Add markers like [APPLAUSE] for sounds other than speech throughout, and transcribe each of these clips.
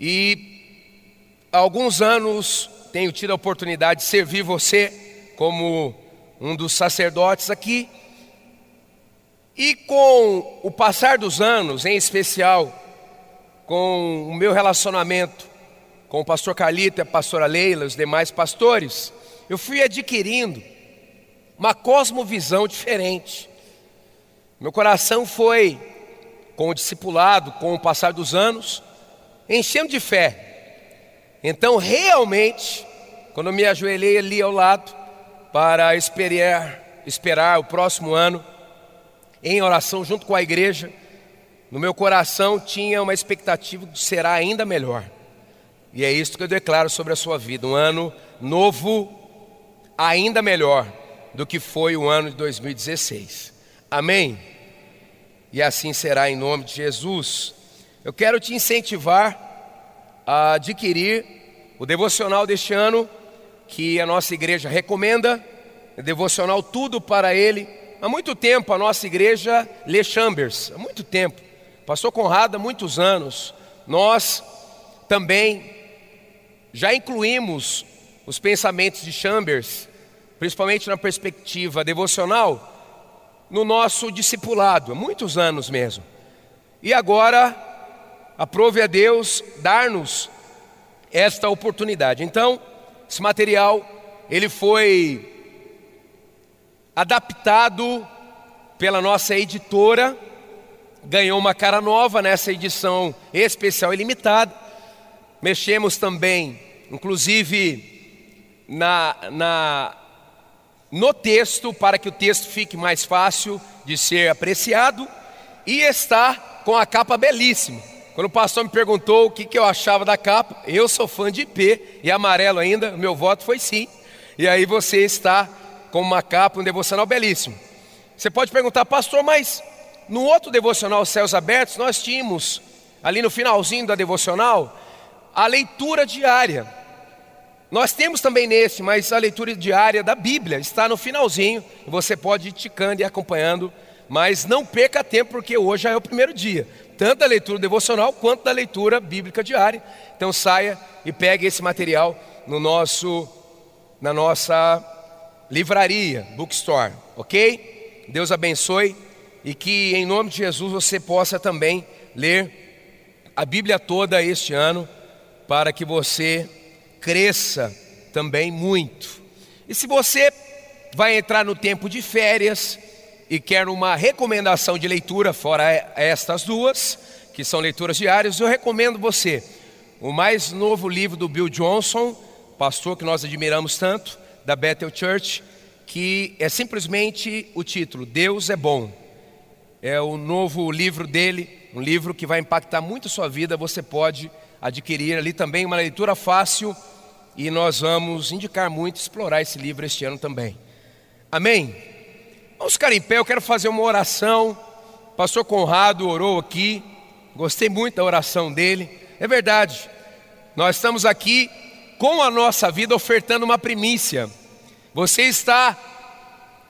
E há alguns anos tenho tido a oportunidade de servir você como um dos sacerdotes aqui. E com o passar dos anos, em especial com o meu relacionamento com o pastor Carlito e a pastora Leila, os demais pastores, eu fui adquirindo uma cosmovisão diferente. Meu coração foi, com o discipulado, com o passar dos anos, enchendo de fé. Então, realmente, quando me ajoelhei ali ao lado para esperar, esperar o próximo ano em oração junto com a igreja, no meu coração tinha uma expectativa de será ainda melhor. E é isso que eu declaro sobre a sua vida, um ano novo, ainda melhor do que foi o ano de 2016. Amém? E assim será em nome de Jesus. Eu quero te incentivar a adquirir o devocional deste ano, que a nossa igreja recomenda, é devocional tudo para ele. Há muito tempo a nossa igreja lê Chambers, há muito tempo. Pastor Conrado, há muitos anos. Nós também já incluímos os pensamentos de Chambers, principalmente na perspectiva devocional, no nosso discipulado, há muitos anos mesmo. E agora aprove a Deus dar-nos esta oportunidade. Então, esse material ele foi adaptado pela nossa editora, ganhou uma cara nova nessa edição especial e limitada. Mexemos também, inclusive, na, na, no texto, para que o texto fique mais fácil de ser apreciado, e está com a capa belíssima. Quando o pastor me perguntou o que, que eu achava da capa, eu sou fã de IP e amarelo ainda, meu voto foi sim. E aí você está com uma capa, um devocional belíssimo. Você pode perguntar, pastor, mas no outro devocional Céus Abertos, nós tínhamos, ali no finalzinho da devocional, a leitura diária. Nós temos também nesse, mas a leitura diária da Bíblia está no finalzinho, você pode ir ticando e acompanhando, mas não perca tempo, porque hoje já é o primeiro dia tanto da leitura devocional quanto da leitura bíblica diária. Então saia e pegue esse material no nosso na nossa livraria, bookstore, OK? Deus abençoe e que em nome de Jesus você possa também ler a Bíblia toda este ano para que você cresça também muito. E se você vai entrar no tempo de férias, e quer uma recomendação de leitura, fora estas duas, que são leituras diárias, eu recomendo você o mais novo livro do Bill Johnson, pastor que nós admiramos tanto, da Bethel Church, que é simplesmente o título Deus é Bom. É o novo livro dele, um livro que vai impactar muito a sua vida. Você pode adquirir ali também uma leitura fácil e nós vamos indicar muito explorar esse livro este ano também. Amém? Vamos ficar em pé, eu quero fazer uma oração. Pastor Conrado orou aqui, gostei muito da oração dele. É verdade, nós estamos aqui com a nossa vida ofertando uma primícia. Você está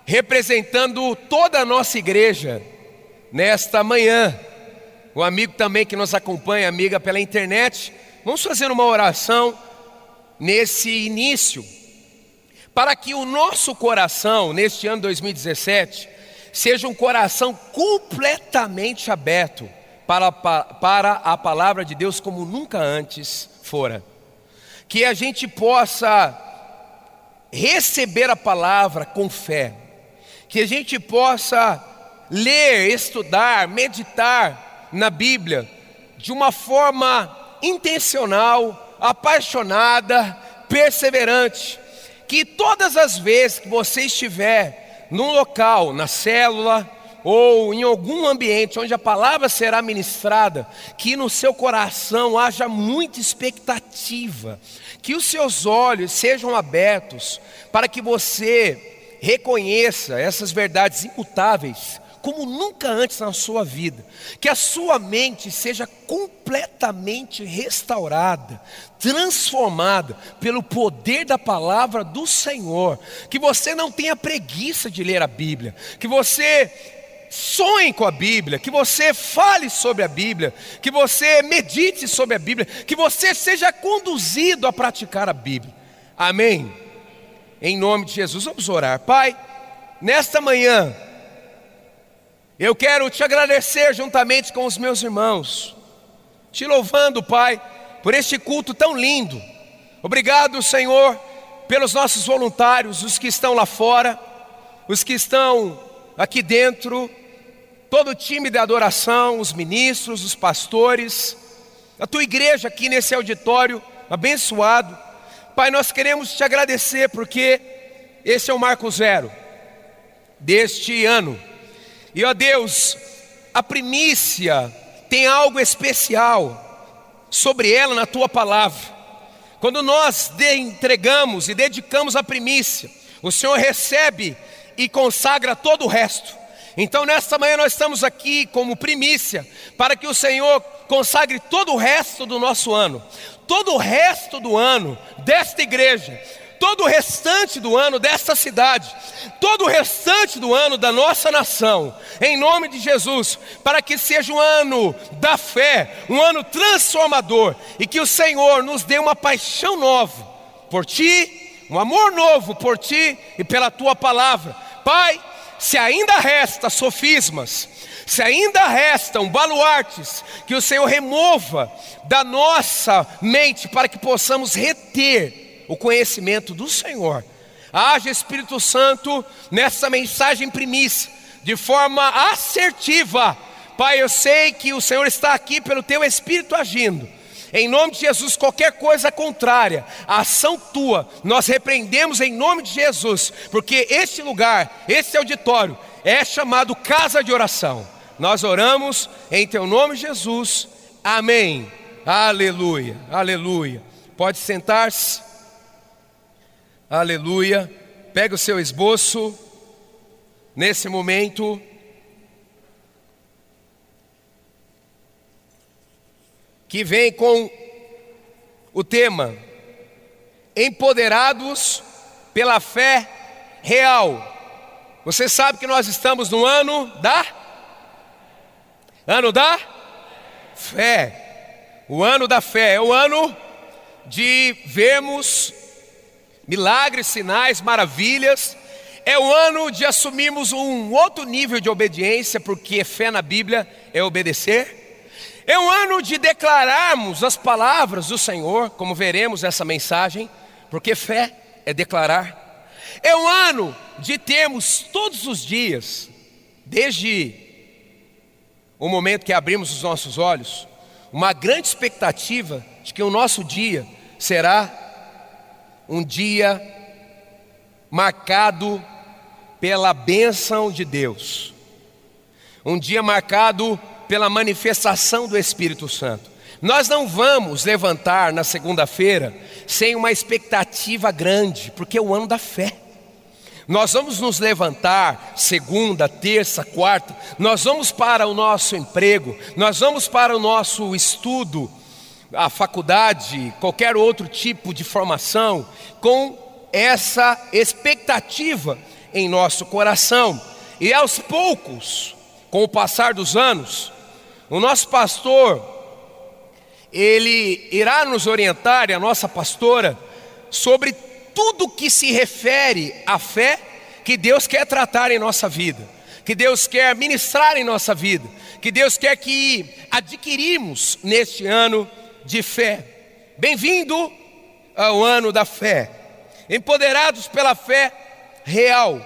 representando toda a nossa igreja nesta manhã. O amigo também que nos acompanha, amiga pela internet, vamos fazer uma oração nesse início para que o nosso coração, neste ano 2017, seja um coração completamente aberto para, para a palavra de Deus como nunca antes fora. Que a gente possa receber a palavra com fé, que a gente possa ler, estudar, meditar na Bíblia de uma forma intencional, apaixonada, perseverante que todas as vezes que você estiver num local, na célula, ou em algum ambiente onde a palavra será ministrada, que no seu coração haja muita expectativa, que os seus olhos sejam abertos para que você reconheça essas verdades imutáveis como nunca antes na sua vida, que a sua mente seja completamente restaurada, transformada pelo poder da palavra do Senhor, que você não tenha preguiça de ler a Bíblia, que você sonhe com a Bíblia, que você fale sobre a Bíblia, que você medite sobre a Bíblia, que você seja conduzido a praticar a Bíblia. Amém? Em nome de Jesus, vamos orar. Pai, nesta manhã, eu quero te agradecer juntamente com os meus irmãos, te louvando, Pai, por este culto tão lindo. Obrigado, Senhor, pelos nossos voluntários, os que estão lá fora, os que estão aqui dentro, todo o time de adoração, os ministros, os pastores, a tua igreja aqui nesse auditório abençoado. Pai, nós queremos te agradecer porque esse é o marco zero deste ano e ó Deus, a primícia tem algo especial sobre ela na tua palavra. Quando nós entregamos e dedicamos a primícia, o Senhor recebe e consagra todo o resto. Então, nesta manhã, nós estamos aqui como primícia, para que o Senhor consagre todo o resto do nosso ano, todo o resto do ano desta igreja, todo o restante do ano desta cidade, todo o restante do ano da nossa nação, em nome de Jesus, para que seja um ano da fé, um ano transformador e que o Senhor nos dê uma paixão nova por Ti, um amor novo por Ti e pela Tua palavra. Pai, se ainda resta sofismas, se ainda restam baluartes, que o Senhor remova da nossa mente para que possamos reter o conhecimento do Senhor. Haja Espírito Santo nessa mensagem primícia, de forma assertiva. Pai, eu sei que o Senhor está aqui pelo teu Espírito agindo. Em nome de Jesus, qualquer coisa contrária à ação tua, nós repreendemos em nome de Jesus, porque este lugar, este auditório, é chamado casa de oração. Nós oramos em teu nome, Jesus. Amém. Aleluia, aleluia. Pode sentar-se. Aleluia. Pega o seu esboço. Nesse momento, que vem com o tema Empoderados pela fé real. Você sabe que nós estamos no ano da ano da fé. O ano da fé é o ano de vermos milagres, sinais, maravilhas. É o ano de assumirmos um outro nível de obediência, porque fé na Bíblia é obedecer. É um ano de declararmos as palavras do Senhor, como veremos essa mensagem, porque fé é declarar. É um ano de termos todos os dias, desde o momento que abrimos os nossos olhos, uma grande expectativa de que o nosso dia será um dia marcado pela bênção de Deus, um dia marcado pela manifestação do Espírito Santo. Nós não vamos levantar na segunda-feira sem uma expectativa grande, porque é o ano da fé. Nós vamos nos levantar segunda, terça, quarta, nós vamos para o nosso emprego, nós vamos para o nosso estudo, a faculdade, qualquer outro tipo de formação, com essa expectativa em nosso coração. E aos poucos, com o passar dos anos, o nosso pastor, ele irá nos orientar, e a nossa pastora, sobre tudo que se refere à fé que Deus quer tratar em nossa vida, que Deus quer ministrar em nossa vida, que Deus quer que adquirimos neste ano de fé. Bem-vindo ao ano da fé, empoderados pela fé real.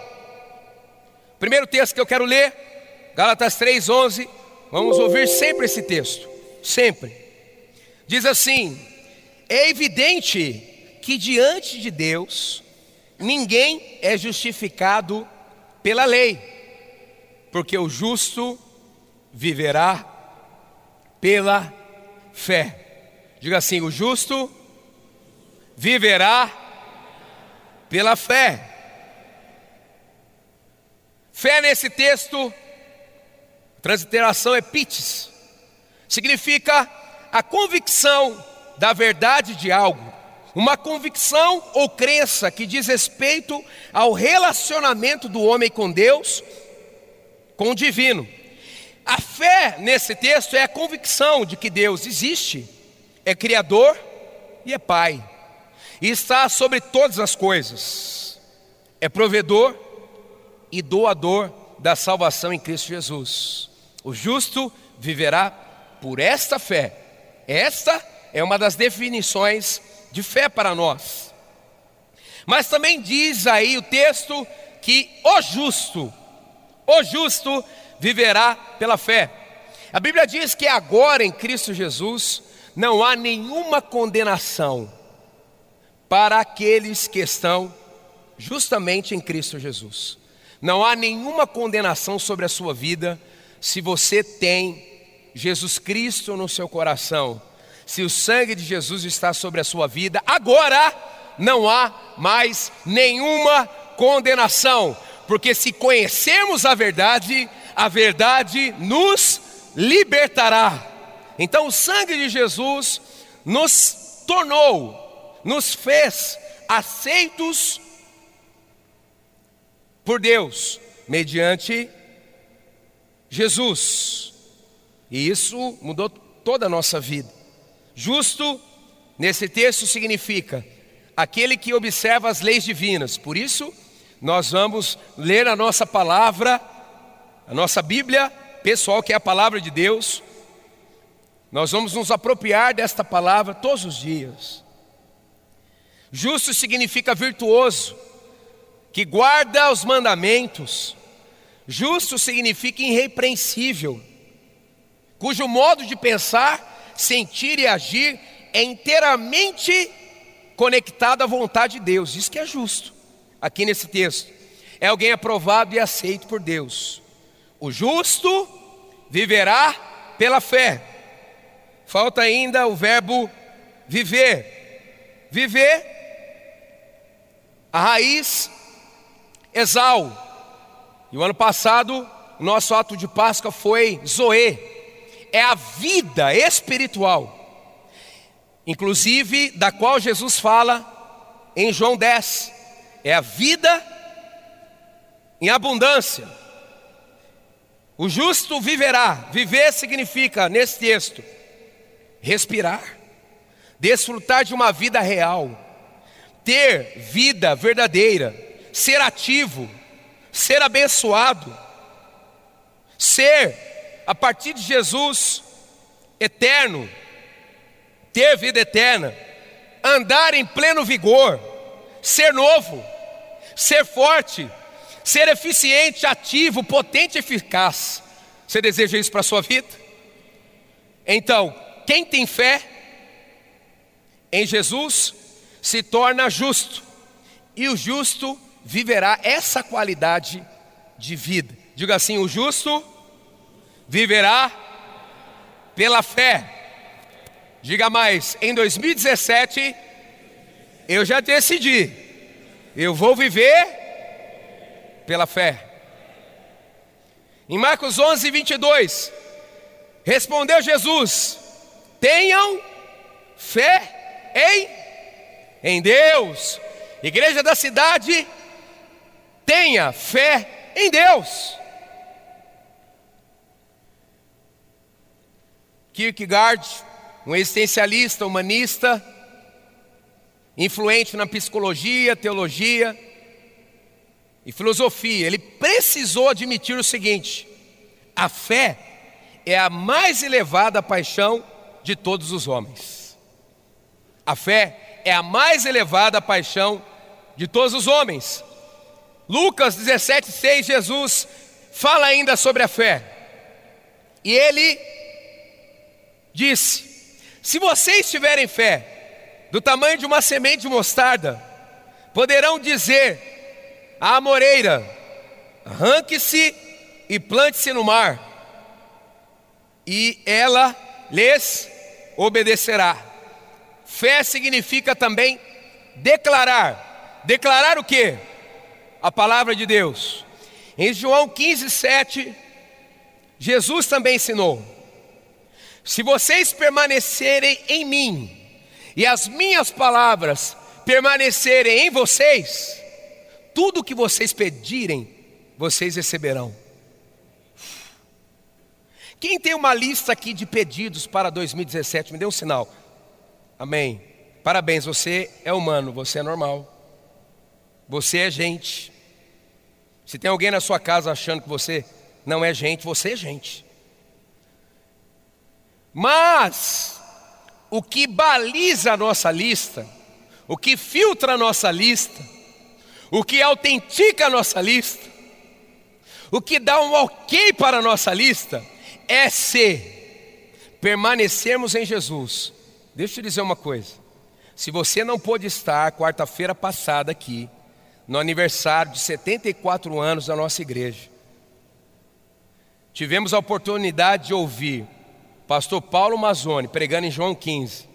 Primeiro texto que eu quero ler, Gálatas 3:11. Vamos ouvir sempre esse texto, sempre. Diz assim: É evidente que diante de Deus ninguém é justificado pela lei, porque o justo viverá pela fé. Diga assim: o justo viverá pela fé. Fé nesse texto, transliteração é pites, significa a convicção da verdade de algo, uma convicção ou crença que diz respeito ao relacionamento do homem com Deus, com o divino. A fé nesse texto é a convicção de que Deus existe, é Criador e é Pai, e está sobre todas as coisas, é provedor e doador da salvação em Cristo Jesus. O justo viverá por esta fé. Esta é uma das definições de fé para nós. Mas também diz aí o texto que o justo, o justo viverá pela fé. A Bíblia diz que agora em Cristo Jesus não há nenhuma condenação para aqueles que estão justamente em Cristo Jesus. Não há nenhuma condenação sobre a sua vida se você tem Jesus Cristo no seu coração. Se o sangue de Jesus está sobre a sua vida, agora não há mais nenhuma condenação, porque se conhecermos a verdade, a verdade nos libertará. Então, o sangue de Jesus nos tornou, nos fez aceitos por Deus, mediante Jesus. E isso mudou toda a nossa vida. Justo, nesse texto, significa aquele que observa as leis divinas. Por isso, nós vamos ler a nossa palavra a nossa Bíblia pessoal, que é a palavra de Deus, nós vamos nos apropriar desta palavra todos os dias. Justo significa virtuoso, que guarda os mandamentos. Justo significa irrepreensível, cujo modo de pensar, sentir e agir é inteiramente conectado à vontade de Deus. Isso que é justo, aqui nesse texto. É alguém aprovado e aceito por Deus. O justo viverá pela fé. Falta ainda o verbo viver. Viver, a raiz, exal. E o ano passado, o nosso ato de Páscoa foi Zoe. É a vida espiritual. Inclusive, da qual Jesus fala em João 10. É a vida em abundância. O justo viverá. Viver significa, nesse texto, respirar, desfrutar de uma vida real, ter vida verdadeira, ser ativo, ser abençoado, ser, a partir de Jesus, eterno, ter vida eterna, andar em pleno vigor, ser novo, ser forte, ser eficiente, ativo, potente e eficaz. Você deseja isso para a sua vida? Então, quem tem fé em Jesus se torna justo, e o justo viverá essa qualidade de vida. Diga assim: o justo viverá pela fé. Diga mais, em 2017 eu já decidi, eu vou viver pela fé. Em Marcos 11, 22, respondeu Jesus: tenham fé em, em Deus. Igreja da cidade, tenha fé em Deus. Kierkegaard, um existencialista, humanista, influente na psicologia, teologia, e filosofia, ele precisou admitir o seguinte: a fé é a mais elevada paixão de todos os homens. A fé é a mais elevada paixão de todos os homens. Lucas 17,6, Jesus fala ainda sobre a fé. E ele disse: Se vocês tiverem fé do tamanho de uma semente de mostarda, poderão dizer a amoreira, arranque-se e plante-se no mar, e ela lhes obedecerá. Fé significa também declarar. Declarar o que? A palavra de Deus. Em João 15, 7, Jesus também ensinou: Se vocês permanecerem em mim, e as minhas palavras permanecerem em vocês, tudo o que vocês pedirem, vocês receberão. Quem tem uma lista aqui de pedidos para 2017, me dê um sinal. Amém. Parabéns, você é humano, você é normal. Você é gente. Se tem alguém na sua casa achando que você não é gente, você é gente. Mas o que baliza a nossa lista, o que filtra a nossa lista, o que autentica a nossa lista, o que dá um ok para a nossa lista, é se permanecermos em Jesus. Deixa eu te dizer uma coisa: se você não pôde estar quarta-feira passada aqui, no aniversário de 74 anos da nossa igreja, tivemos a oportunidade de ouvir pastor Paulo Mazzoni pregando em João 15,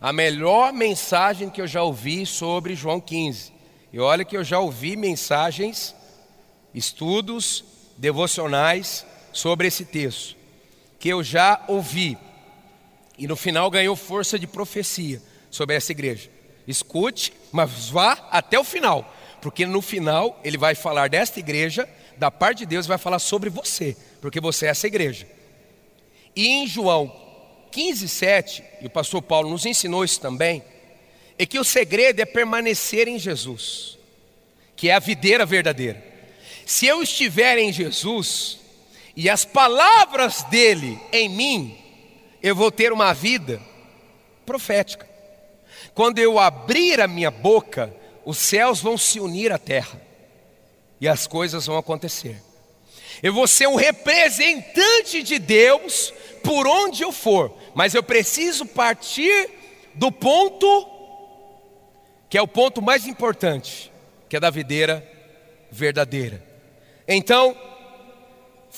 a melhor mensagem que eu já ouvi sobre João 15. E olha que eu já ouvi mensagens, estudos devocionais sobre esse texto, que eu já ouvi. E no final ganhou força de profecia sobre essa igreja. Escute, mas vá até o final, porque no final ele vai falar desta igreja, da parte de Deus, vai falar sobre você, porque você é essa igreja. E em João 15, 7, e o pastor Paulo nos ensinou isso também, é que o segredo é permanecer em Jesus, que é a videira verdadeira. Se eu estiver em Jesus e as palavras dele em mim, eu vou ter uma vida profética. Quando eu abrir a minha boca, os céus vão se unir à terra e as coisas vão acontecer. Eu vou ser um representante de Deus por onde eu for, mas eu preciso partir do ponto que é o ponto mais importante, que é da videira verdadeira. Então,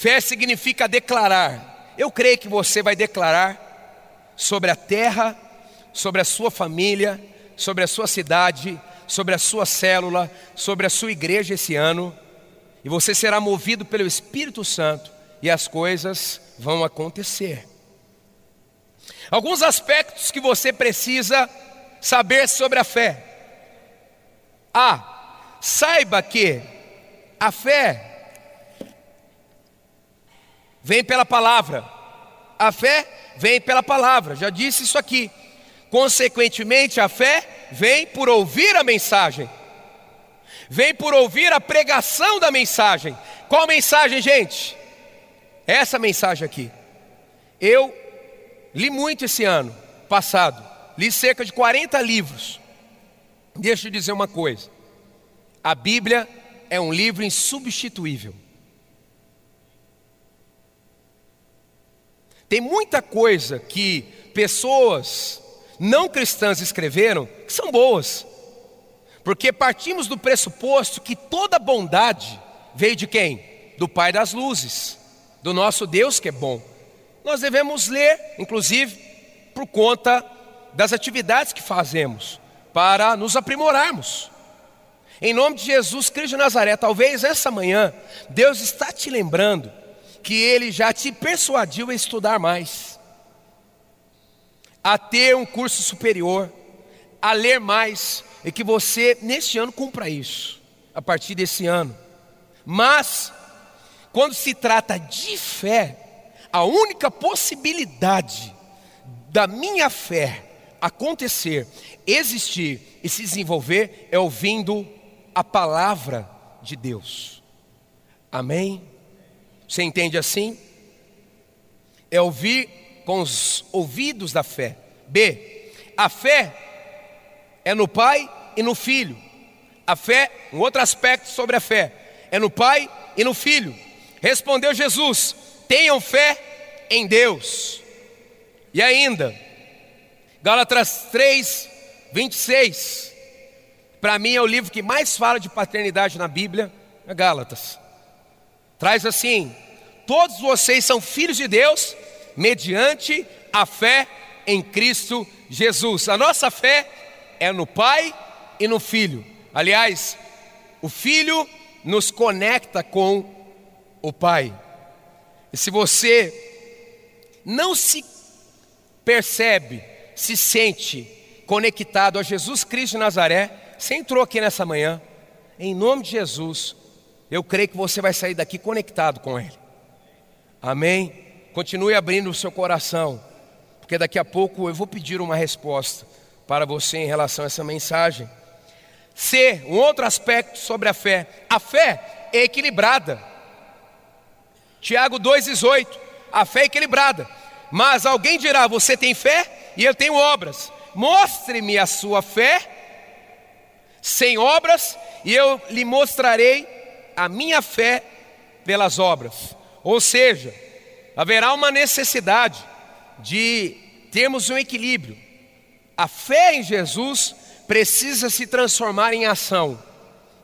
fé significa declarar. Eu creio que você vai declarar sobre a terra, sobre a sua família, sobre a sua cidade, sobre a sua célula, sobre a sua igreja esse ano, e você será movido pelo Espírito Santo e as coisas vão acontecer. Alguns aspectos que você precisa saber sobre a fé. A. Saiba que a fé vem pela palavra. A fé vem pela palavra. Já disse isso aqui. Consequentemente, a fé vem por ouvir a mensagem. Vem por ouvir a pregação da mensagem. Qual mensagem, gente? Essa mensagem aqui. Eu li muito esse ano passado, li cerca de 40 livros. Deixa eu dizer uma coisa: a Bíblia é um livro insubstituível. Tem muita coisa que pessoas não cristãs escreveram que são boas, porque partimos do pressuposto que toda bondade veio de quem? Do Pai das luzes do nosso Deus que é bom. Nós devemos ler, inclusive, por conta das atividades que fazemos, para nos aprimorarmos. Em nome de Jesus Cristo de Nazaré, talvez essa manhã, Deus está te lembrando que Ele já te persuadiu a estudar mais, a ter um curso superior, a ler mais, e que você, neste ano, cumpra isso, a partir desse ano. Mas, quando se trata de fé, a única possibilidade da minha fé acontecer, existir e se desenvolver é ouvindo a palavra de Deus. Amém? Você entende assim? É ouvir com os ouvidos da fé. B. A fé é no Pai e no Filho. A fé, um outro aspecto sobre a fé, é no Pai e no Filho. Respondeu Jesus: tenham fé em Deus. E ainda, Gálatas 3, 26. Para mim é o livro que mais fala de paternidade na Bíblia, é Gálatas. Traz assim: todos vocês são filhos de Deus mediante a fé em Cristo Jesus. A nossa fé é no Pai e no Filho. Aliás, o Filho nos conecta com o Pai. E se você não se percebe, se sente conectado a Jesus Cristo de Nazaré, você entrou aqui nessa manhã, em nome de Jesus, eu creio que você vai sair daqui conectado com Ele. Amém? Continue abrindo o seu coração, porque daqui a pouco eu vou pedir uma resposta para você em relação a essa mensagem. C, um outro aspecto sobre a fé. A fé é equilibrada. Tiago 2,18. A fé é equilibrada. Mas alguém dirá: Você tem fé e eu tenho obras. Mostre-me a sua fé sem obras, e eu lhe mostrarei a minha fé pelas obras. Ou seja, haverá uma necessidade de termos um equilíbrio. A fé em Jesus precisa se transformar em ação.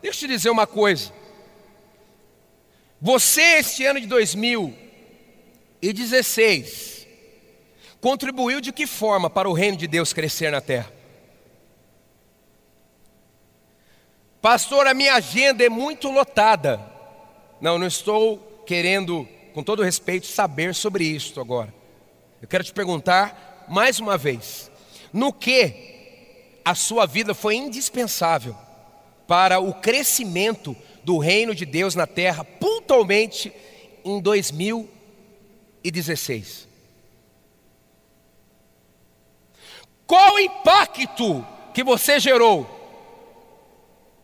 Deixa eu te dizer uma coisa. Você, este ano de 2016, contribuiu de que forma para o reino de Deus crescer na terra? Pastor, a minha agenda é muito lotada. Não, não estou querendo, com todo respeito, saber sobre isso agora. Eu quero te perguntar mais uma vez: no que a sua vida foi indispensável para o crescimento do reino de Deus na terra, pontualmente em 2016? Qual o impacto que você gerou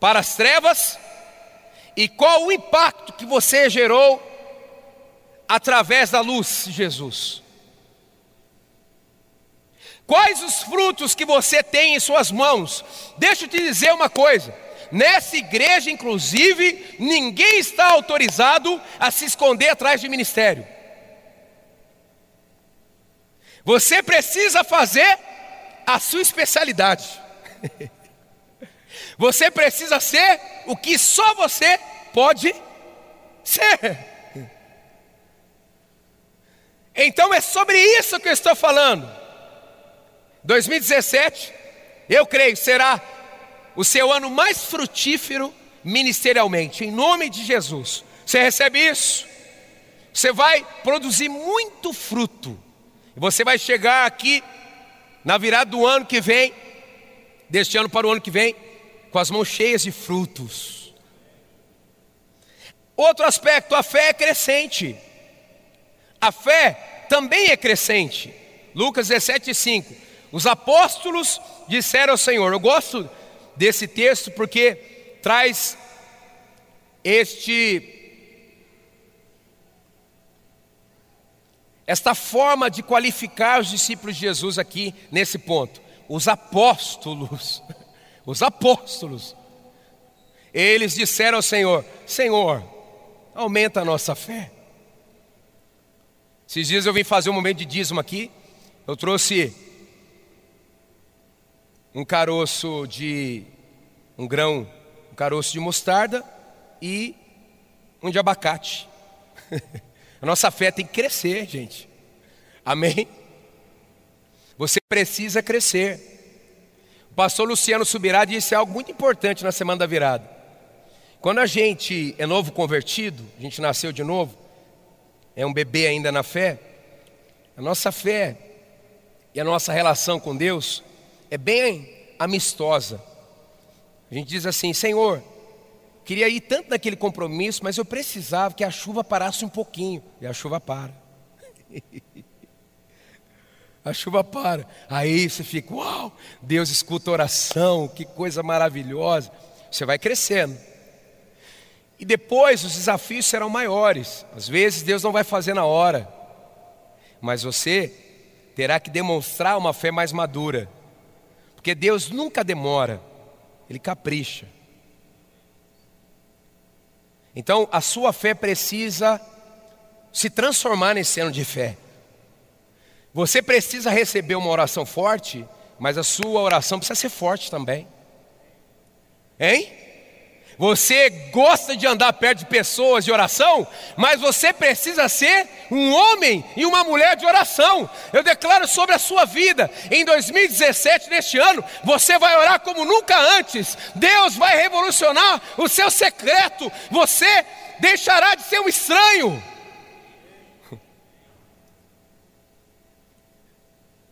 para as trevas e qual o impacto que você gerou através da luz de Jesus? Quais os frutos que você tem em suas mãos? Deixa eu te dizer uma coisa: nessa igreja, inclusive, ninguém está autorizado a se esconder atrás de ministério. Você precisa fazer a sua especialidade. [LAUGHS] Você precisa ser o que só você pode ser. Então é sobre isso que eu estou falando. 2017, eu creio, será o seu ano mais frutífero ministerialmente, em nome de Jesus. Você recebe isso? Você vai produzir muito fruto. Você vai chegar aqui na virada do ano que vem, deste ano para o ano que vem, com as mãos cheias de frutos. Outro aspecto, a fé é crescente. A fé também é crescente. Lucas 17, 5. Os apóstolos disseram ao Senhor. Eu gosto desse texto porque traz este esta forma de qualificar os discípulos de Jesus aqui nesse ponto. Os apóstolos. [LAUGHS] os apóstolos, eles disseram ao Senhor: Senhor, aumenta a nossa fé. Esses dias eu vim fazer um momento de dízimo aqui, eu trouxe um caroço de um grão, um caroço de mostarda e um de abacate. [LAUGHS] a nossa fé tem que crescer, gente. Amém? Você precisa crescer. O pastor Luciano Subirá disse algo muito importante na semana da virada. Quando a gente é novo convertido, a gente nasceu de novo, é um bebê ainda na fé, a nossa fé e a nossa relação com Deus é bem amistosa. A gente diz assim: Senhor, queria ir tanto naquele compromisso, mas eu precisava que a chuva parasse um pouquinho, e a chuva para. [LAUGHS] a chuva para. Aí você fica, uau, Deus escuta oração, que coisa maravilhosa. Você vai crescendo. E depois os desafios serão maiores. Às vezes Deus não vai fazer na hora, mas você terá que demonstrar uma fé mais madura. Porque Deus nunca demora, Ele capricha. Então a sua fé precisa se transformar nesse ano de fé. Você precisa receber uma oração forte, mas a sua oração precisa ser forte também. Hein? Você gosta de andar perto de pessoas de oração, mas você precisa ser um homem e uma mulher de oração. Eu declaro sobre a sua vida, em 2017, neste ano, você vai orar como nunca antes. Deus vai revolucionar o seu secreto. Você deixará de ser um estranho.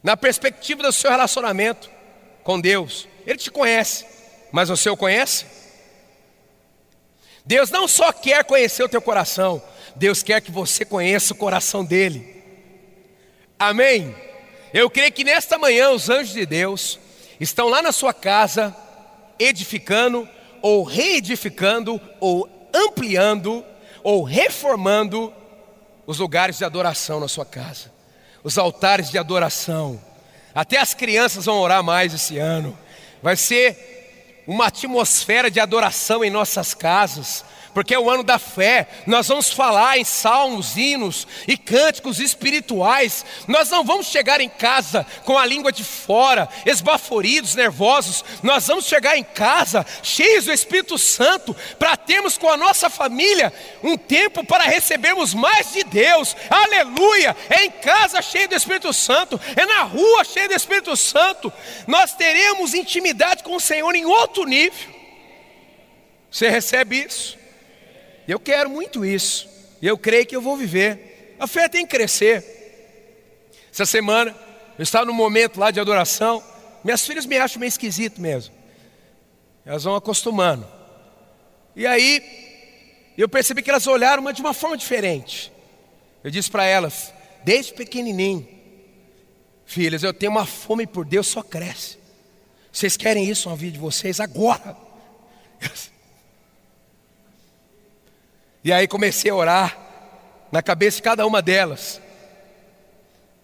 Na perspectiva do seu relacionamento com Deus, Ele te conhece, mas você o conhece? Deus não só quer conhecer o teu coração, Deus quer que você conheça o coração dele. Amém? Eu creio que nesta manhã os anjos de Deus estão lá na sua casa, edificando, ou reedificando, ou ampliando, ou reformando os lugares de adoração na sua casa, os altares de adoração. Até as crianças vão orar mais esse ano. Vai ser uma atmosfera de adoração em nossas casas, porque é o ano da fé. Nós vamos falar em salmos, hinos e cânticos espirituais. Nós não vamos chegar em casa com a língua de fora, esbaforidos, nervosos. Nós vamos chegar em casa cheios do Espírito Santo, para termos com a nossa família um tempo para recebermos mais de Deus. Aleluia! É em casa cheio do Espírito Santo, é na rua cheio do Espírito Santo. Nós teremos intimidade com o Senhor em outro nível. Você recebe isso? Eu quero muito isso. Eu creio que eu vou viver. A fé tem que crescer. Essa semana, eu estava num momento lá de adoração. Minhas filhas me acham meio esquisito mesmo. Elas vão acostumando. E aí, eu percebi que elas olharam mas de uma forma diferente. Eu disse para elas, desde pequenininho, filhas, eu tenho uma fome por Deus, só cresce. Vocês querem isso na vida de vocês agora? E aí comecei a orar na cabeça de cada uma delas.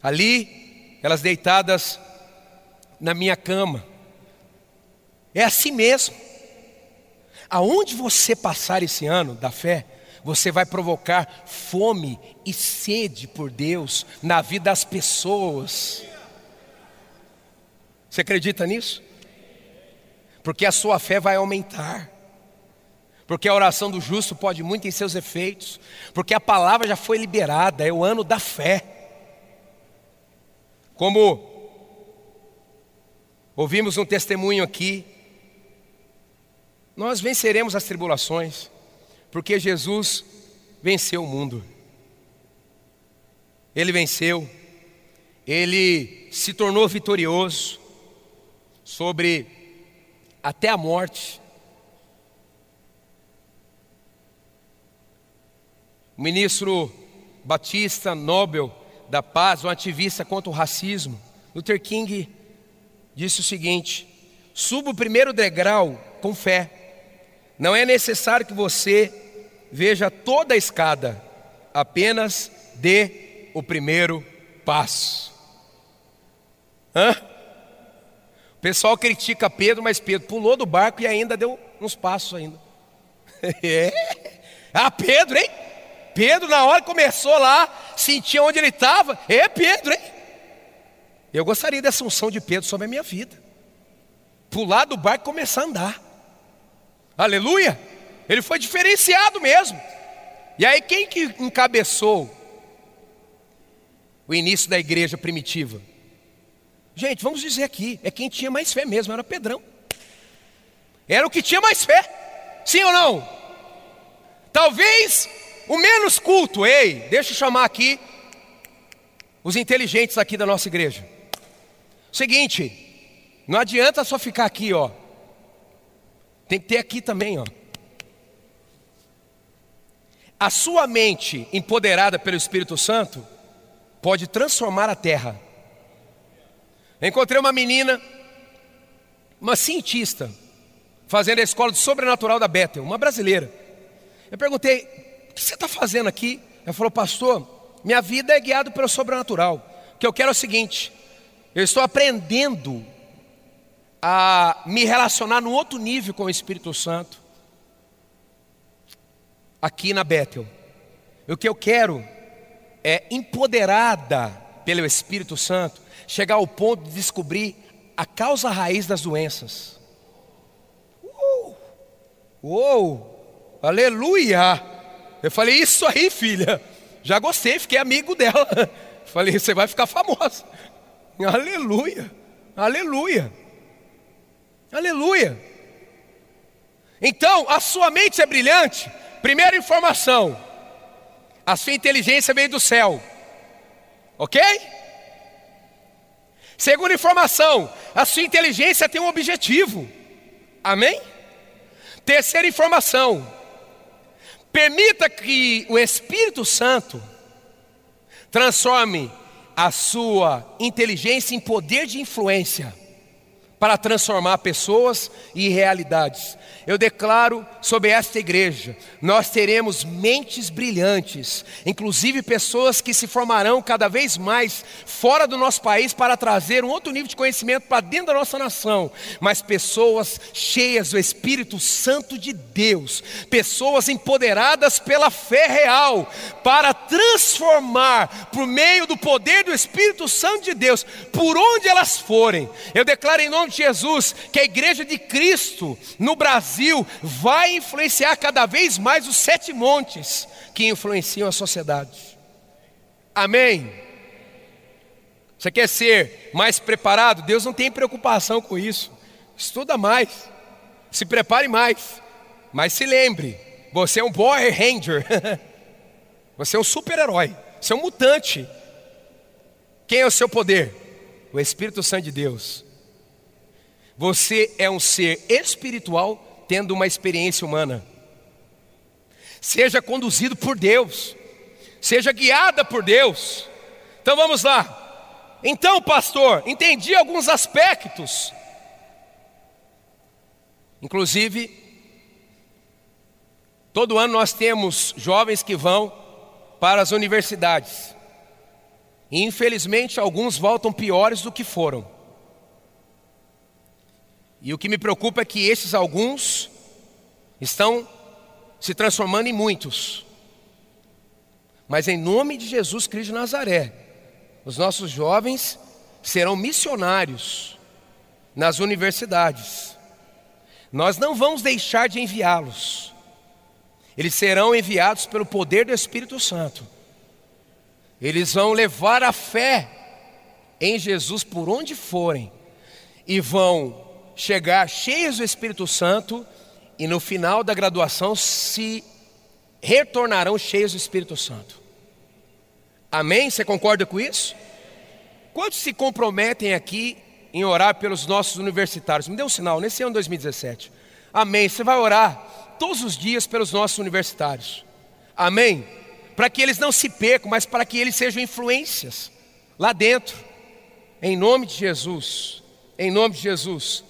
Ali, elas deitadas na minha cama. É assim mesmo. Aonde você passar esse ano da fé, você vai provocar fome e sede por Deus na vida das pessoas. Você acredita nisso? Porque a sua fé vai aumentar porque a oração do justo pode muito em seus efeitos, porque a palavra já foi liberada, é o ano da fé. Como ouvimos um testemunho aqui, nós venceremos as tribulações, porque Jesus venceu o mundo. Ele venceu, ele se tornou vitorioso sobre até a morte. O ministro Batista Nobel da Paz, um ativista contra o racismo, Luther King disse o seguinte: suba o primeiro degrau com fé. Não é necessário que você veja toda a escada, apenas dê o primeiro passo. Hã? O pessoal critica Pedro, mas Pedro pulou do barco e ainda deu uns passos ainda. [LAUGHS] é. Ah, Pedro, hein? Pedro, na hora que começou lá, sentia onde ele estava. É Pedro, hein? Eu gostaria dessa unção de Pedro sobre a minha vida. Pular do barco e começar a andar. Aleluia! Ele foi diferenciado mesmo. E aí, quem que encabeçou o início da igreja primitiva? Gente, vamos dizer aqui, é quem tinha mais fé mesmo, era Pedrão. Era o que tinha mais fé. Sim ou não? Talvez o menos culto, ei, deixa eu chamar aqui os inteligentes aqui da nossa igreja. Seguinte, não adianta só ficar aqui, ó. Tem que ter aqui também, ó. A sua mente empoderada pelo Espírito Santo pode transformar a terra. Eu encontrei uma menina, uma cientista, fazendo a escola de sobrenatural da Bethel, uma brasileira. Eu perguntei, que você está fazendo aqui? Ela falou, pastor, minha vida é guiada pelo sobrenatural. O que eu quero é o seguinte: eu estou aprendendo a me relacionar no outro nível com o Espírito Santo, aqui na Bethel. O que eu quero é, empoderada pelo Espírito Santo, chegar ao ponto de descobrir a causa raiz das doenças. Uh! Uou, aleluia! Eu falei, isso aí, filha. Já gostei, fiquei amigo dela. [LAUGHS] Falei, você vai ficar famosa. Aleluia, aleluia, aleluia. Então, a sua mente é brilhante. Primeira informação: a sua inteligência veio do céu. Ok? Segunda informação: a sua inteligência tem um objetivo. Amém? Terceira informação: permita que o Espírito Santo transforme a sua inteligência em poder de influência para transformar pessoas e realidades. Eu declaro sobre esta igreja, nós teremos mentes brilhantes, inclusive pessoas que se formarão cada vez mais fora do nosso país para trazer um outro nível de conhecimento para dentro da nossa nação, mas pessoas cheias do Espírito Santo de Deus, pessoas empoderadas pela fé real para transformar por meio do poder do Espírito Santo de Deus, por onde elas forem. Eu declaro em nome Jesus que a igreja de Cristo no Brasil Brasil vai influenciar cada vez mais os sete montes que influenciam a sociedade. Amém? Você quer ser mais preparado? Deus não tem preocupação com isso. Estuda mais, se prepare mais, mas se lembre: você é um Power Ranger, [LAUGHS] você é um super-herói, você é um mutante. Quem é o seu poder? O Espírito Santo de Deus. Você é um ser espiritual tendo uma experiência humana. Seja conduzido por Deus, seja guiada por Deus. Então vamos lá. Então, pastor, entendi alguns aspectos. Inclusive, todo ano nós temos jovens que vão para as universidades. E infelizmente alguns voltam piores do que foram. E o que me preocupa é que esses alguns estão se transformando em muitos. Mas em nome de Jesus Cristo de Nazaré, os nossos jovens serão missionários nas universidades. Nós não vamos deixar de enviá-los. Eles serão enviados pelo poder do Espírito Santo. Eles vão levar a fé em Jesus por onde forem e vão chegar cheios do Espírito Santo e no final da graduação se retornarão cheios do Espírito Santo. Amém? Você concorda com isso? Quantos se comprometem aqui em orar pelos nossos universitários? Me dê um sinal nesse ano 2017. Amém. Você vai orar todos os dias pelos nossos universitários. Amém? Para que eles não se percam, mas para que eles sejam influências lá dentro. Em nome de Jesus. Em nome de Jesus.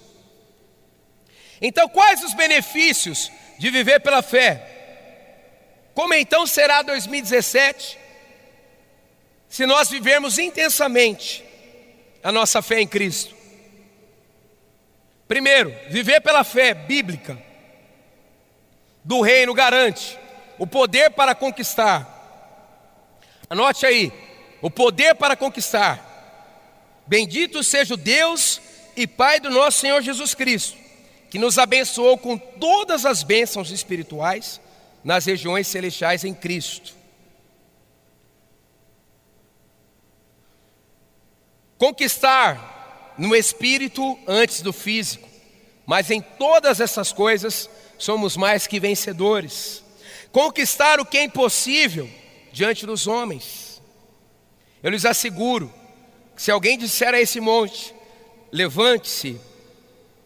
Então, quais os benefícios de viver pela fé? Como então será 2017 se nós vivermos intensamente a nossa fé em Cristo? Primeiro, viver pela fé bíblica do reino garante o poder para conquistar. Anote aí, o poder para conquistar. Bendito seja o Deus e Pai do nosso Senhor Jesus Cristo que nos abençoou com todas as bênçãos espirituais nas regiões celestiais em Cristo. Conquistar no espírito antes do físico, mas em todas essas coisas somos mais que vencedores. Conquistar o que é impossível diante dos homens. Eu lhes asseguro que se alguém disser a esse monte: levante-se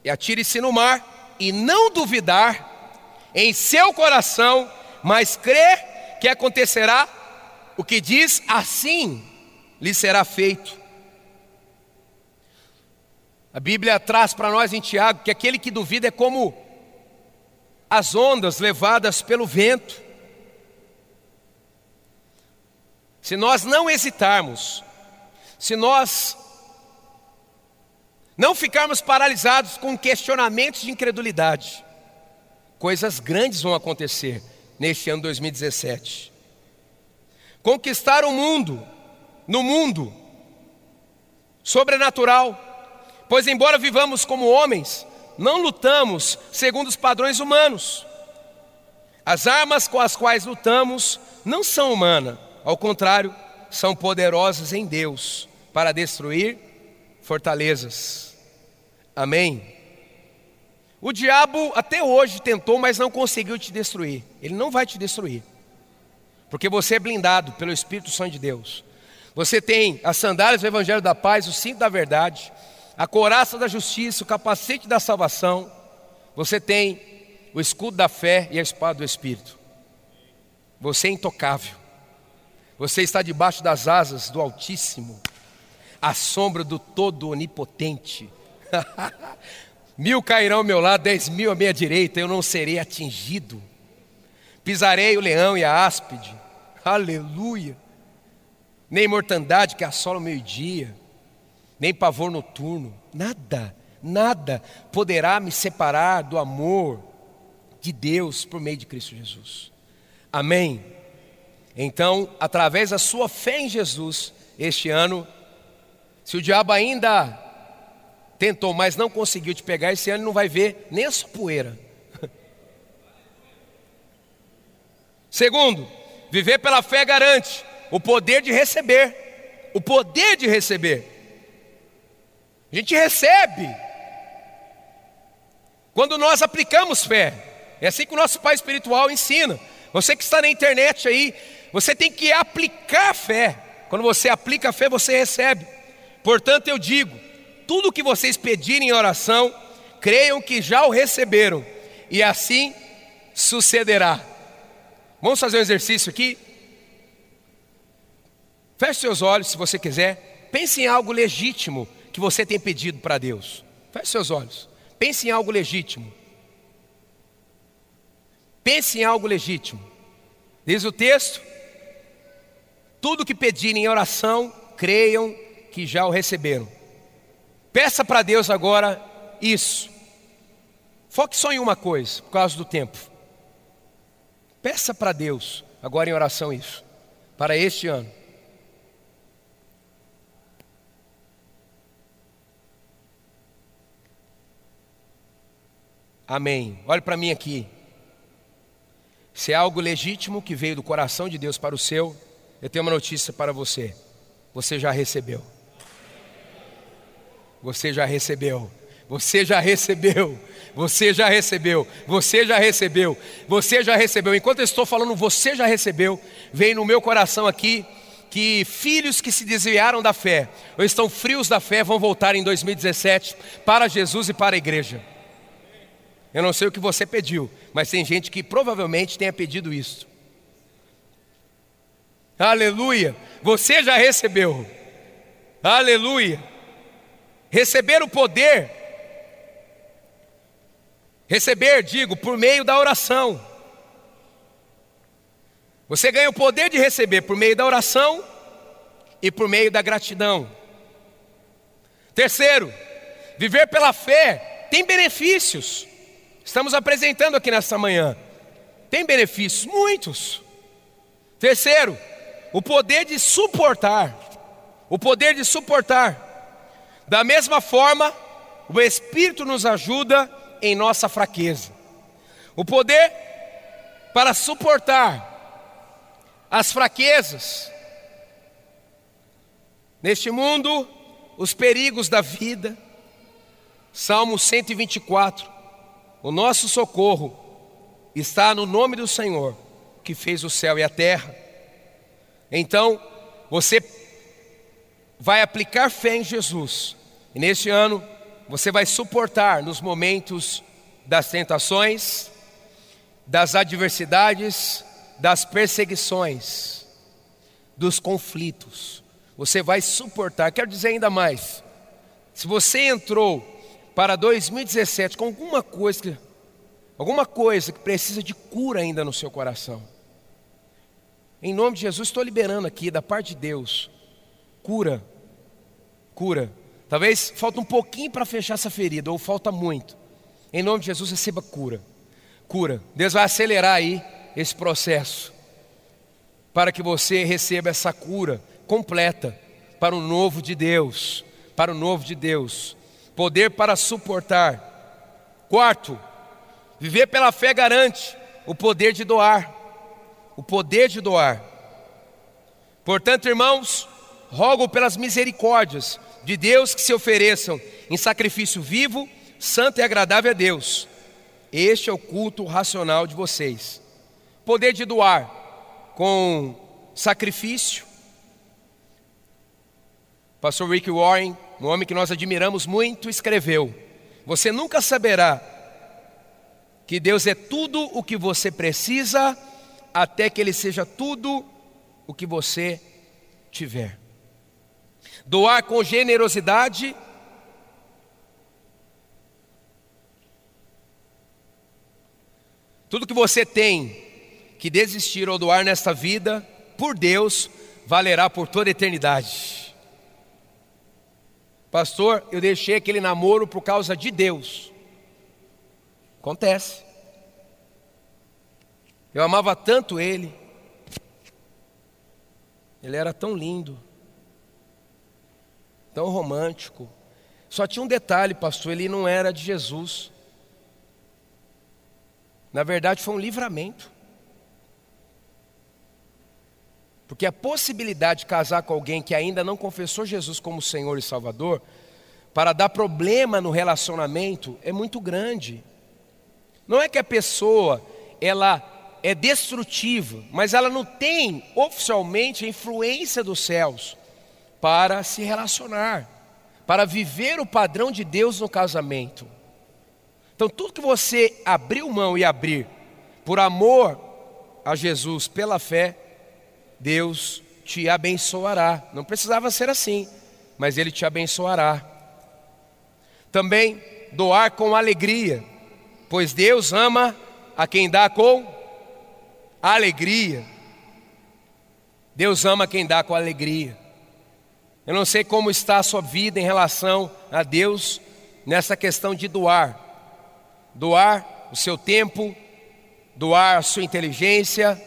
e atire-se no mar, e não duvidar em seu coração, mas crer que acontecerá o que diz, assim lhe será feito. A Bíblia traz para nós em Tiago que aquele que duvida é como as ondas levadas pelo vento. Se nós não hesitarmos, se nós não ficarmos paralisados com questionamentos de incredulidade. Coisas grandes vão acontecer neste ano 2017. Conquistar o mundo, no mundo, sobrenatural, pois, embora vivamos como homens, não lutamos segundo os padrões humanos. As armas com as quais lutamos não são humanas, ao contrário, são poderosas em Deus para destruir fortalezas. Amém. O diabo até hoje tentou, mas não conseguiu te destruir. Ele não vai te destruir. Porque você é blindado pelo Espírito Santo de Deus. Você tem as sandálias do Evangelho da Paz, o cinto da verdade, a coraça da justiça, o capacete da salvação. Você tem o escudo da fé e a espada do Espírito. Você é intocável. Você está debaixo das asas do Altíssimo, à sombra do Todo Onipotente. [LAUGHS] mil cairão ao meu lado, dez mil à minha direita, eu não serei atingido. Pisarei o leão e a áspide. Aleluia. Nem mortandade que assola o meio-dia, nem pavor noturno, nada, nada poderá me separar do amor de Deus por meio de Cristo Jesus. Amém. Então, através da sua fé em Jesus, este ano, se o diabo ainda tentou, mas não conseguiu te pegar, esse ano não vai ver nem a sua poeira. [LAUGHS] Segundo, viver pela fé garante o poder de receber. O poder de receber. A gente recebe quando nós aplicamos fé. É assim que o nosso pai espiritual ensina. Você que está na internet aí, você tem que aplicar fé. Quando você aplica a fé, você recebe. Portanto, eu digo: tudo que vocês pedirem em oração, creiam que já o receberam, e assim sucederá. Vamos fazer um exercício aqui? Feche seus olhos se você quiser. Pense em algo legítimo que você tem pedido para Deus. Feche seus olhos. Pense em algo legítimo. Pense em algo legítimo. Diz o texto: tudo que pedirem em oração, creiam que já o receberam. Peça para Deus agora isso. Foque só em uma coisa, por causa do tempo. Peça para Deus agora em oração isso, para este ano. Amém. Olhe para mim aqui. Se é algo legítimo que veio do coração de Deus para o seu, eu tenho uma notícia para você. Você já recebeu. Você já recebeu. Você já recebeu. Você já recebeu. Você já recebeu. Você já recebeu. Enquanto eu estou falando, você já recebeu. Vem no meu coração aqui que filhos que se desviaram da fé ou estão frios da fé vão voltar em 2017 para Jesus e para a igreja. Eu não sei o que você pediu, mas tem gente que provavelmente tenha pedido isso. Aleluia! Você já recebeu. Aleluia! Receber o poder, receber, digo, por meio da oração. Você ganha o poder de receber por meio da oração e por meio da gratidão. Terceiro, viver pela fé tem benefícios. Estamos apresentando aqui nesta manhã. Tem benefícios? Muitos. Terceiro, o poder de suportar. O poder de suportar. Da mesma forma, o Espírito nos ajuda em nossa fraqueza. O poder para suportar as fraquezas. Neste mundo, os perigos da vida. Salmo 124. O nosso socorro está no nome do Senhor, que fez o céu e a terra. Então, você vai aplicar fé em Jesus, e neste ano você vai suportar nos momentos das tentações, das adversidades, das perseguições, dos conflitos. Você vai suportar. Quero dizer ainda mais: se você entrou para 2017 com alguma coisa, alguma coisa que precisa de cura ainda no seu coração. Em nome de Jesus, estou liberando aqui da parte de Deus cura, cura. Talvez falta um pouquinho para fechar essa ferida, ou falta muito. Em nome de Jesus, receba cura, cura. Deus vai acelerar aí esse processo para que você receba essa cura completa para o novo de Deus, para o novo de Deus poder para suportar. Quarto, viver pela fé garante o poder de doar. O poder de doar. Portanto, irmãos, rogo pelas misericórdias de Deus que se ofereçam em sacrifício vivo, santo e agradável a Deus. Este é o culto racional de vocês. Poder de doar com sacrifício. Pastor Rick Warren, um homem que nós admiramos muito, escreveu: Você nunca saberá que Deus é tudo o que você precisa, até que Ele seja tudo o que você tiver. Doar com generosidade. Tudo que você tem que desistir ou doar nesta vida, por Deus, valerá por toda a eternidade. Pastor, eu deixei aquele namoro por causa de Deus. Acontece. Eu amava tanto ele. Ele era tão lindo, tão romântico. Só tinha um detalhe, pastor, ele não era de Jesus. Na verdade, foi um livramento. Porque a possibilidade de casar com alguém que ainda não confessou Jesus como Senhor e Salvador, para dar problema no relacionamento, é muito grande. Não é que a pessoa ela é destrutiva, mas ela não tem oficialmente a influência dos céus para se relacionar, para viver o padrão de Deus no casamento. Então, tudo que você abriu mão e abrir por amor a Jesus, pela fé, Deus te abençoará. Não precisava ser assim, mas Ele te abençoará. Também doar com alegria, pois Deus ama a quem dá com alegria. Deus ama quem dá com alegria. Eu não sei como está a sua vida em relação a Deus nessa questão de doar. Doar o seu tempo, doar a sua inteligência,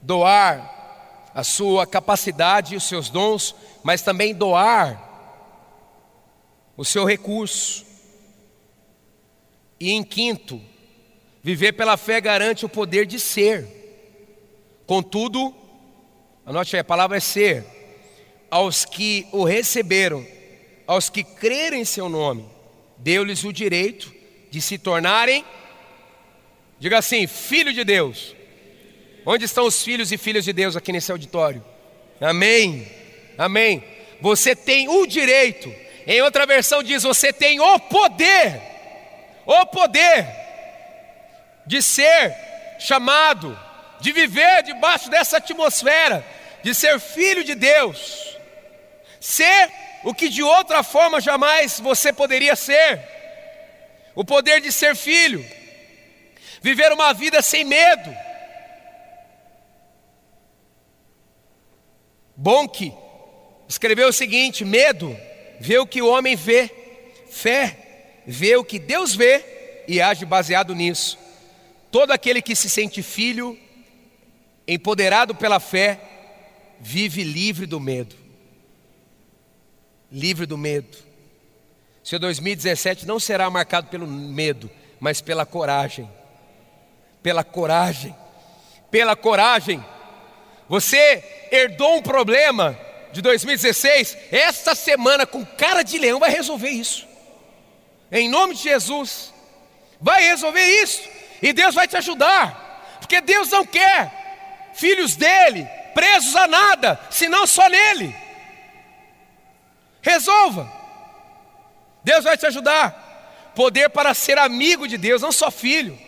doar a sua capacidade e os seus dons, mas também doar o seu recurso. E em quinto, Viver pela fé garante o poder de ser. Contudo, anote aí, a palavra é ser. Aos que o receberam, aos que crerem em seu nome, deu-lhes o direito de se tornarem, diga assim, filho de Deus. Onde estão os filhos e filhas de Deus aqui nesse auditório? Amém, amém. Você tem o direito, em outra versão diz: você tem o poder, o poder de ser chamado, de viver debaixo dessa atmosfera, de ser filho de Deus, ser o que de outra forma jamais você poderia ser, o poder de ser filho, viver uma vida sem medo. Bonk escreveu o seguinte: medo vê o que o homem vê, fé vê o que Deus vê e age baseado nisso. Todo aquele que se sente filho, empoderado pela fé, vive livre do medo. Livre do medo. Seu 2017 não será marcado pelo medo, mas pela coragem. Pela coragem. Pela coragem. Você herdou um problema de 2016, esta semana, com cara de leão, vai resolver isso. Em nome de Jesus, vai resolver isso. E Deus vai te ajudar, porque Deus não quer filhos dele presos a nada, senão só nele. Resolva. Deus vai te ajudar. Poder para ser amigo de Deus, não só filho.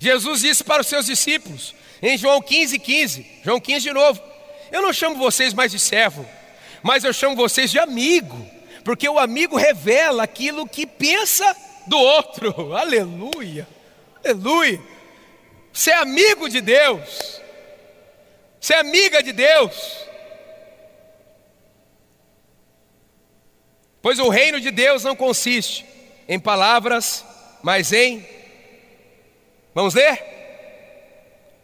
Jesus disse para os seus discípulos, em João 15, 15, João 15 de novo: Eu não chamo vocês mais de servo, mas eu chamo vocês de amigo, porque o amigo revela aquilo que pensa do outro. [LAUGHS] Aleluia. Aleluia. Você é amigo de Deus. Você é amiga de Deus. Pois o reino de Deus não consiste em palavras, mas em. Vamos ler?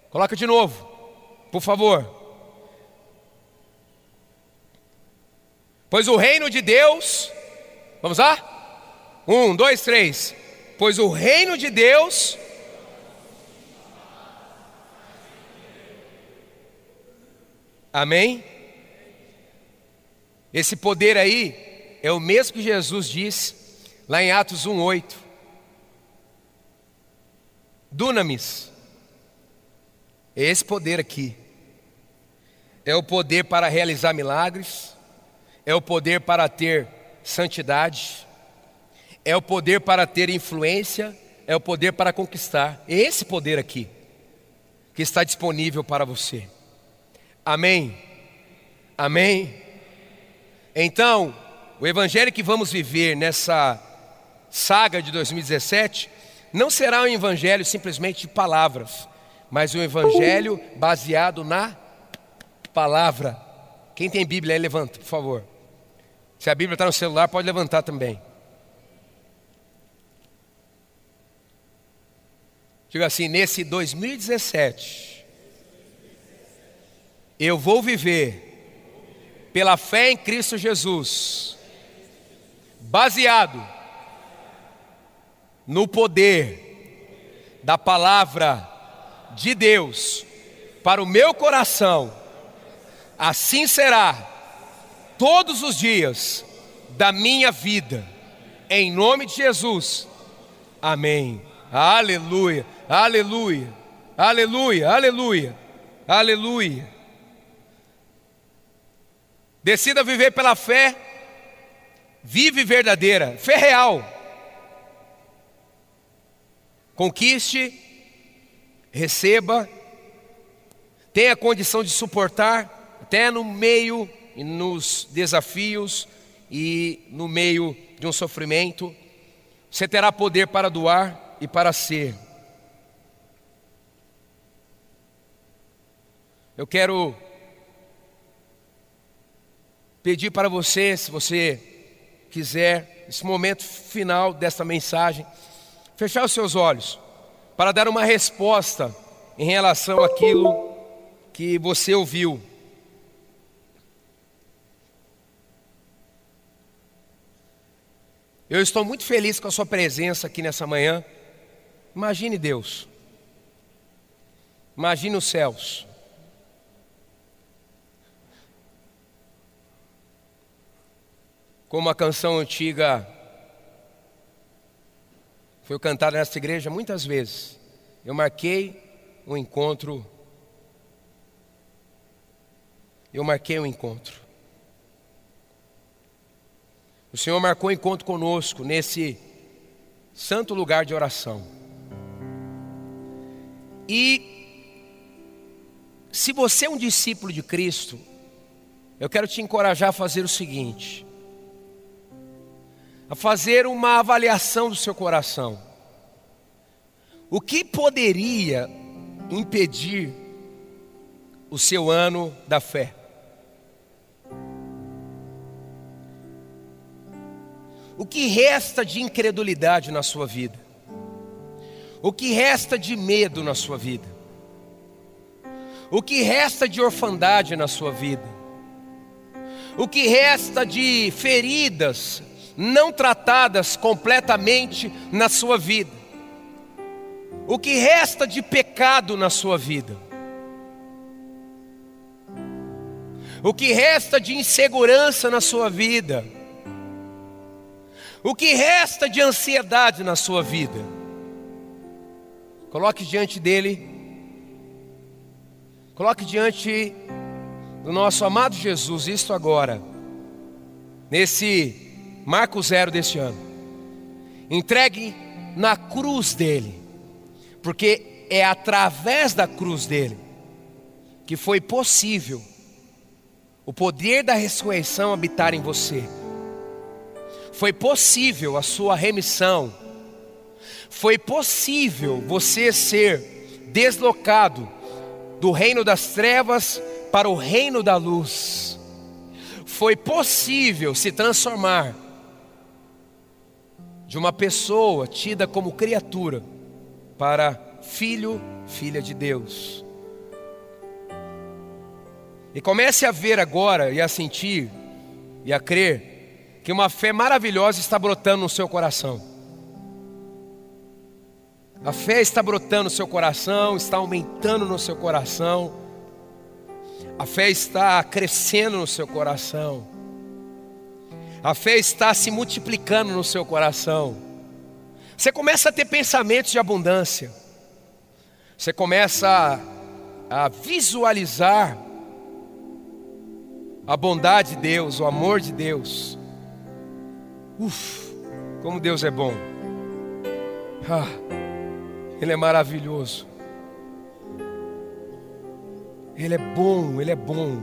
Coloca de novo, por favor. Pois o reino de Deus. Vamos lá? Um, dois, três. Pois o reino de Deus. Amém? Esse poder aí é o mesmo que Jesus disse lá em Atos 1:8. Dunamis. É esse poder aqui. É o poder para realizar milagres, é o poder para ter santidade, é o poder para ter influência, é o poder para conquistar. É esse poder aqui que está disponível para você. Amém? Amém? Então, o evangelho que vamos viver nessa saga de 2017 não será um evangelho simplesmente de palavras, mas um evangelho baseado na palavra. Quem tem Bíblia aí, levanta, por favor. Se a Bíblia está no celular, pode levantar também. Diga assim: nesse 2017, eu vou viver pela fé em Cristo Jesus, baseado no poder da palavra de Deus para o meu coração, assim será todos os dias da minha vida, em nome de Jesus. Amém. Aleluia, aleluia, aleluia, aleluia, aleluia. Decida viver pela fé, vive verdadeira, fé real. Conquiste, receba, tenha condição de suportar, até no meio nos desafios e no meio de um sofrimento. Você terá poder para doar, e para ser. Eu quero pedir para você, se você quiser, nesse momento final desta mensagem, fechar os seus olhos para dar uma resposta em relação àquilo que você ouviu. Eu estou muito feliz com a sua presença aqui nessa manhã. Imagine Deus. Imagine os céus. Como a canção antiga foi cantada nessa igreja muitas vezes. Eu marquei um encontro. Eu marquei um encontro. O Senhor marcou um encontro conosco nesse santo lugar de oração. E se você é um discípulo de Cristo, eu quero te encorajar a fazer o seguinte: a fazer uma avaliação do seu coração. O que poderia impedir o seu ano da fé? O que resta de incredulidade na sua vida? O que resta de medo na sua vida? O que resta de orfandade na sua vida? O que resta de feridas não tratadas completamente na sua vida? O que resta de pecado na sua vida? O que resta de insegurança na sua vida? O que resta de ansiedade na sua vida? Coloque diante dele, coloque diante do nosso amado Jesus, isto agora, nesse marco zero deste ano. Entregue na cruz dele, porque é através da cruz dele que foi possível o poder da ressurreição habitar em você. Foi possível a sua remissão foi possível você ser deslocado do reino das trevas para o reino da luz. Foi possível se transformar de uma pessoa tida como criatura para filho, filha de Deus. E comece a ver agora e a sentir e a crer que uma fé maravilhosa está brotando no seu coração. A fé está brotando no seu coração, está aumentando no seu coração. A fé está crescendo no seu coração. A fé está se multiplicando no seu coração. Você começa a ter pensamentos de abundância. Você começa a, a visualizar a bondade de Deus, o amor de Deus. Uf, como Deus é bom. Ah, Ele é maravilhoso. Ele é bom, Ele é bom.